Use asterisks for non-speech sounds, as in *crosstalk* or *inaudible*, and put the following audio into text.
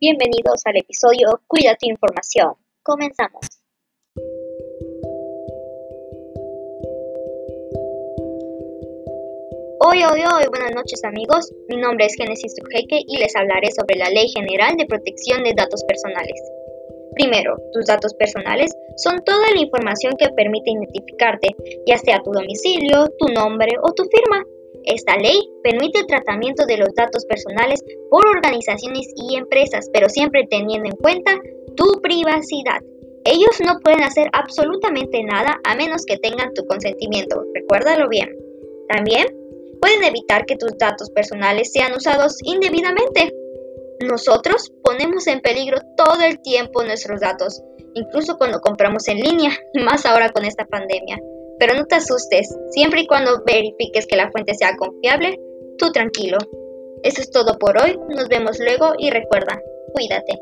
Bienvenidos al episodio Cuida tu información. Comenzamos. Hoy, hoy, hoy, buenas noches amigos. Mi nombre es Genesis Trujeke y les hablaré sobre la Ley General de Protección de Datos Personales. Primero, tus datos personales son toda la información que permite identificarte, ya sea tu domicilio, tu nombre o tu firma. Esta ley permite el tratamiento de los datos personales por organizaciones y empresas, pero siempre teniendo en cuenta tu privacidad. Ellos no pueden hacer absolutamente nada a menos que tengan tu consentimiento, recuérdalo bien. También pueden evitar que tus datos personales sean usados indebidamente. Nosotros ponemos en peligro todo el tiempo nuestros datos, incluso cuando compramos en línea, *laughs* más ahora con esta pandemia. Pero no te asustes, siempre y cuando verifiques que la fuente sea confiable, tú tranquilo. Eso es todo por hoy, nos vemos luego y recuerda, cuídate.